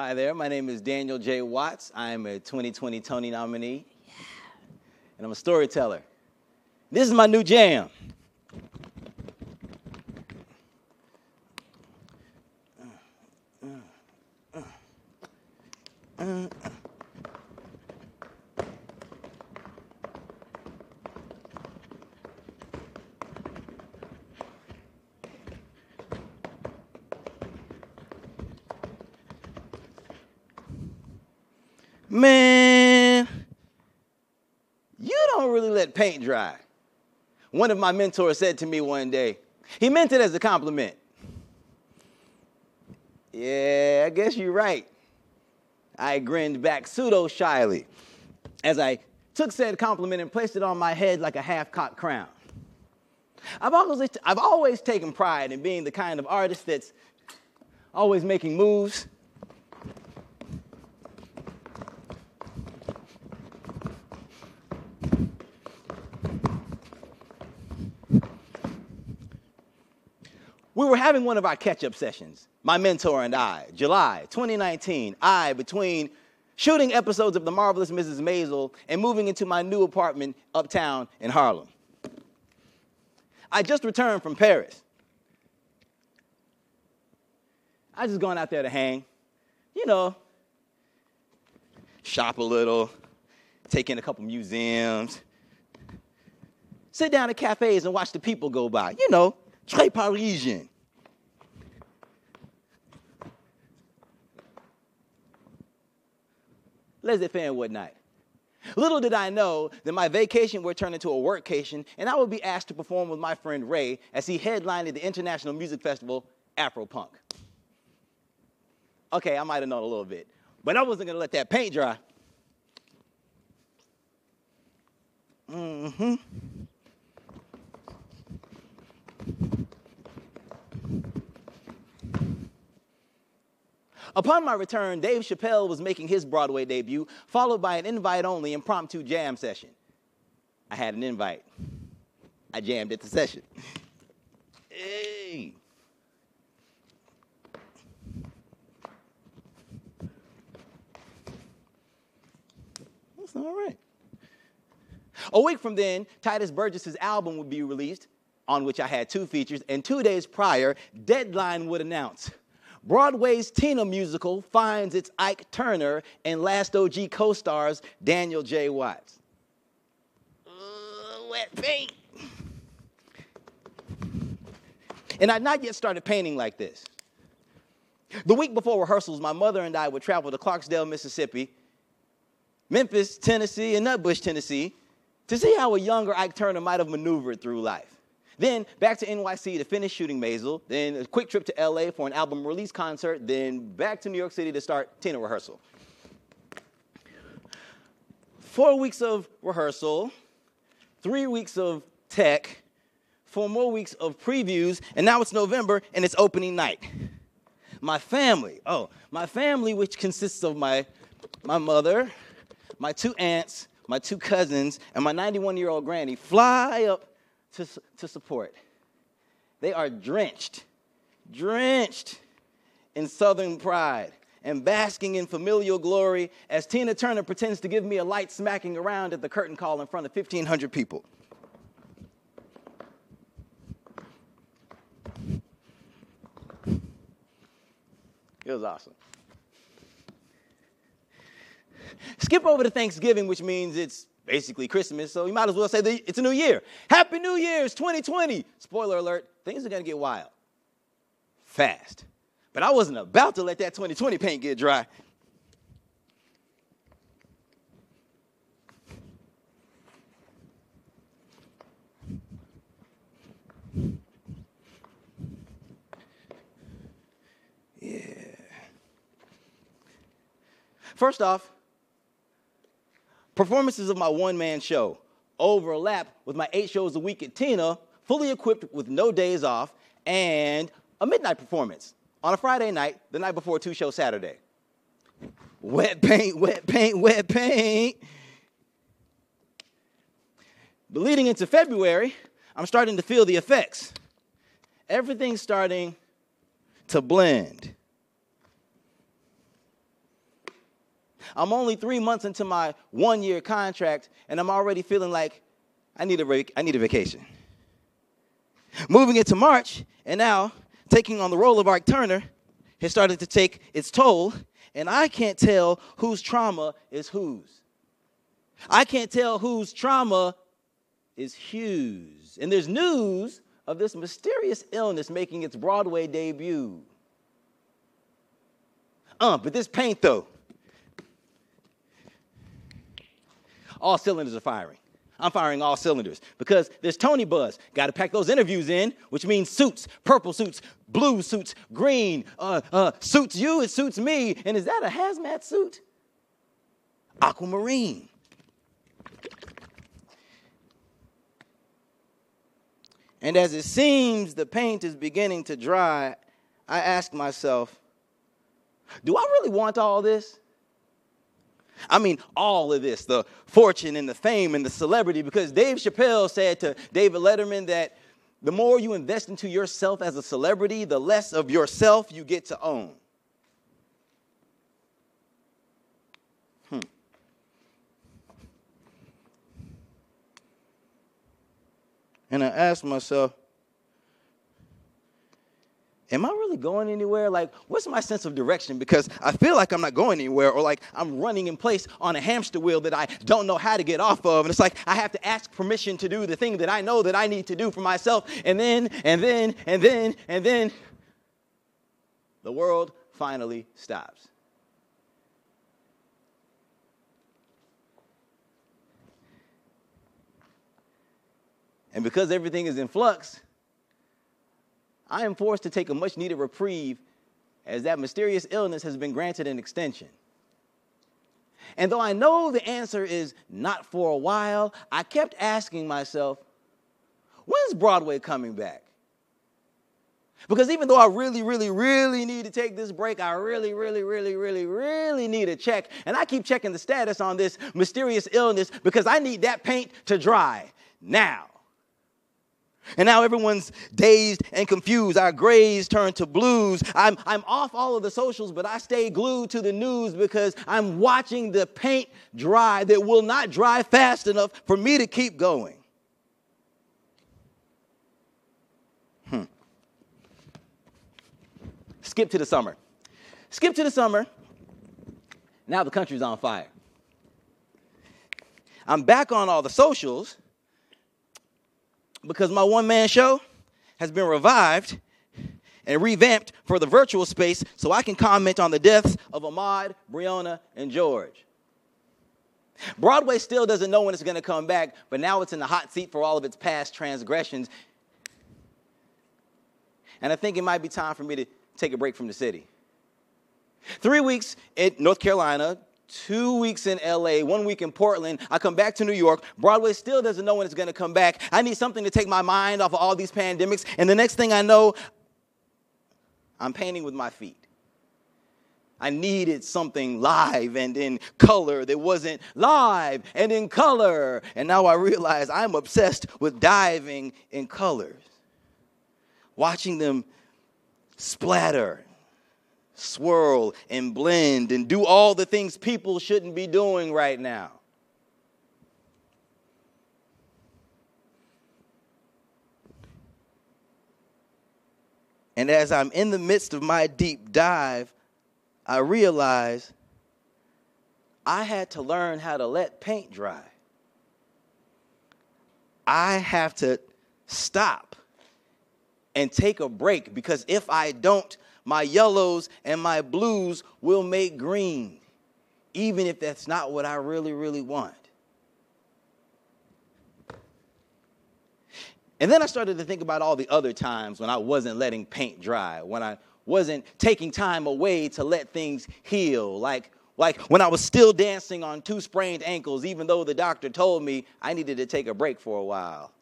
Hi there, my name is Daniel J. Watts. I am a 2020 Tony nominee, and I'm a storyteller. This is my new jam. Man, you don't really let paint dry. One of my mentors said to me one day, he meant it as a compliment. Yeah, I guess you're right. I grinned back pseudo shyly as I took said compliment and placed it on my head like a half cocked crown. I've always, I've always taken pride in being the kind of artist that's always making moves We were having one of our catch up sessions, my mentor and I, July 2019. I, between shooting episodes of The Marvelous Mrs. Maisel and moving into my new apartment uptown in Harlem. I just returned from Paris. I just gone out there to hang, you know, shop a little, take in a couple museums, sit down at cafes and watch the people go by, you know, très Parisian. Laissez-faire and whatnot. Little did I know that my vacation would turn into a workcation, and I would be asked to perform with my friend Ray as he headlined the international music festival Afropunk. Okay, I might have known a little bit, but I wasn't gonna let that paint dry. Mm-hmm. Upon my return, Dave Chappelle was making his Broadway debut, followed by an invite only impromptu jam session. I had an invite. I jammed at the session. Hey. That's all right. A week from then, Tituss Burgess's album would be released, on which I had two features, and two days prior, Deadline would announce Broadway's Tina musical finds its Ike Turner and Last OG co stars Daniel J. Watts. Uh, wet paint. And I'd not yet started painting like this. The week before rehearsals, my mother and I would travel to Clarksdale, Mississippi, Memphis, Tennessee, and Nutbush, Tennessee, to see how a younger Ike Turner might have maneuvered through life. Then back to NYC to finish shooting Maisel, then a quick trip to LA for an album release concert, then back to New York City to start Tina rehearsal. Four weeks of rehearsal, three weeks of tech, four more weeks of previews, and now it's November and it's opening night. My family, oh, my family, which consists of my, my mother, my two aunts, my two cousins, and my 91 year old granny, fly up to, to support. They are drenched, drenched in Southern pride and basking in familial glory as Tina Turner pretends to give me a light smacking around at the curtain call in front of 1,500 people. It was awesome. Skip over to Thanksgiving, which means it's basically Christmas, so you might as well say it's a new year. Happy New Year's 2020. Spoiler alert, things are gonna get wild. Fast. But I wasn't about to let that 2020 paint get dry. Yeah. First off, Performances of my one man show overlap with my eight shows a week at Tina, fully equipped with no days off, and a midnight performance on a Friday night, the night before two shows Saturday. Wet paint, wet paint, wet paint. But leading into February, I'm starting to feel the effects. Everything's starting to blend. I'm only three months into my one year contract, and I'm already feeling like I need a, break, I need a vacation. Moving into March, and now taking on the role of Ike Turner has started to take its toll, and I can't tell whose trauma is whose. I can't tell whose trauma is Hughes. And there's news of this mysterious illness making its Broadway debut. Uh, but this paint, though, all cylinders are firing. I'm firing all cylinders because there's Tony Buzz. Got to pack those interviews in, which means suits, purple suits, blue suits, green, uh, uh, suits you, it suits me. And is that a hazmat suit? Aquamarine. And as it seems the paint is beginning to dry, I ask myself, do I really want all this? I mean, all of this the fortune and the fame and the celebrity, because Dave Chappelle said to David Letterman that the more you invest into yourself as a celebrity, the less of yourself you get to own. Hmm. And I asked myself, am I really going anywhere? Like, what's my sense of direction? Because I feel like I'm not going anywhere, or like I'm running in place on a hamster wheel that I don't know how to get off of. And it's like I have to ask permission to do the thing that I know that I need to do for myself. And then, and then, and then, and then, the world finally stops. And because everything is in flux, I am forced to take a much needed reprieve as that mysterious illness has been granted an extension. And though I know the answer is not for a while, I kept asking myself, when's Broadway coming back? Because even though I really, really, really need to take this break, I really, really, really, really, really need a check. And I keep checking the status on this mysterious illness because I need that paint to dry now. And now everyone's dazed and confused. Our grays turn to blues. I'm, I'm off all of the socials, but I stay glued to the news because I'm watching the paint dry that will not dry fast enough for me to keep going. Hmm. Skip to the summer. Skip to the summer. Now the country's on fire. I'm back on all the socials because my one man show has been revived and revamped for the virtual space so I can comment on the deaths of Ahmaud, Breonna, and George. Broadway still doesn't know when it's going to come back, but now it's in the hot seat for all of its past transgressions. And I think it might be time for me to take a break from the city. Three weeks in North Carolina, two weeks in LA, one week in Portland. I come back to New York. Broadway still doesn't know when it's going to come back. I need something to take my mind off of all these pandemics. And the next thing I know, I'm painting with my feet. I needed something live and in color that wasn't live and in color. And now I realize I'm obsessed with diving in colors, watching them splatter swirl and blend and do all the things people shouldn't be doing right now. And as I'm in the midst of my deep dive, I realize I had to learn how to let paint dry. I have to stop and take a break because if I don't, my yellows and my blues will make green, even if that's not what I really, really want. And then I started to think about all the other times when I wasn't letting paint dry, when I wasn't taking time away to let things heal, like like when I was still dancing on two sprained ankles, even though the doctor told me I needed to take a break for a while.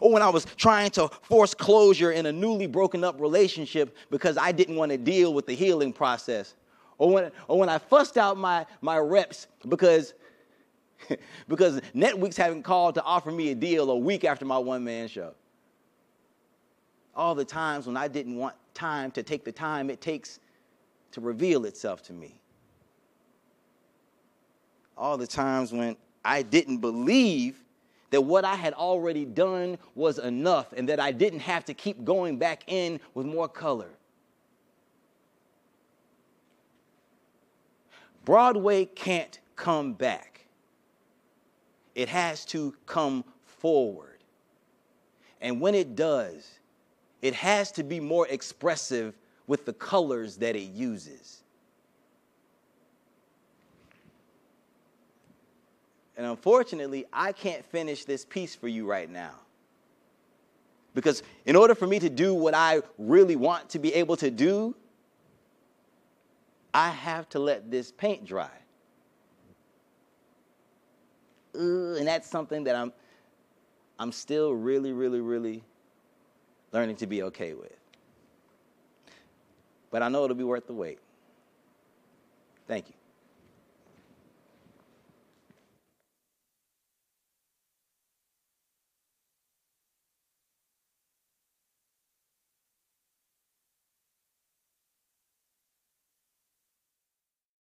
Or when I was trying to force closure in a newly broken up relationship because I didn't want to deal with the healing process. Or when, or when I fussed out my, my reps because, because Netflix haven't called to offer me a deal a week after my one man show. All the times when I didn't want time to take the time it takes to reveal itself to me. all the times when I didn't believe that what I had already done was enough and that I didn't have to keep going back in with more color. Broadway can't come back, it has to come forward. And when it does, it has to be more expressive with the colors that it uses. And unfortunately, I can't finish this piece for you right now. Because in order for me to do what I really want to be able to do, I have to let this paint dry. Uh, and that's something that I'm, I'm still really, really, really learning to be okay with. But I know it'll be worth the wait. Thank you.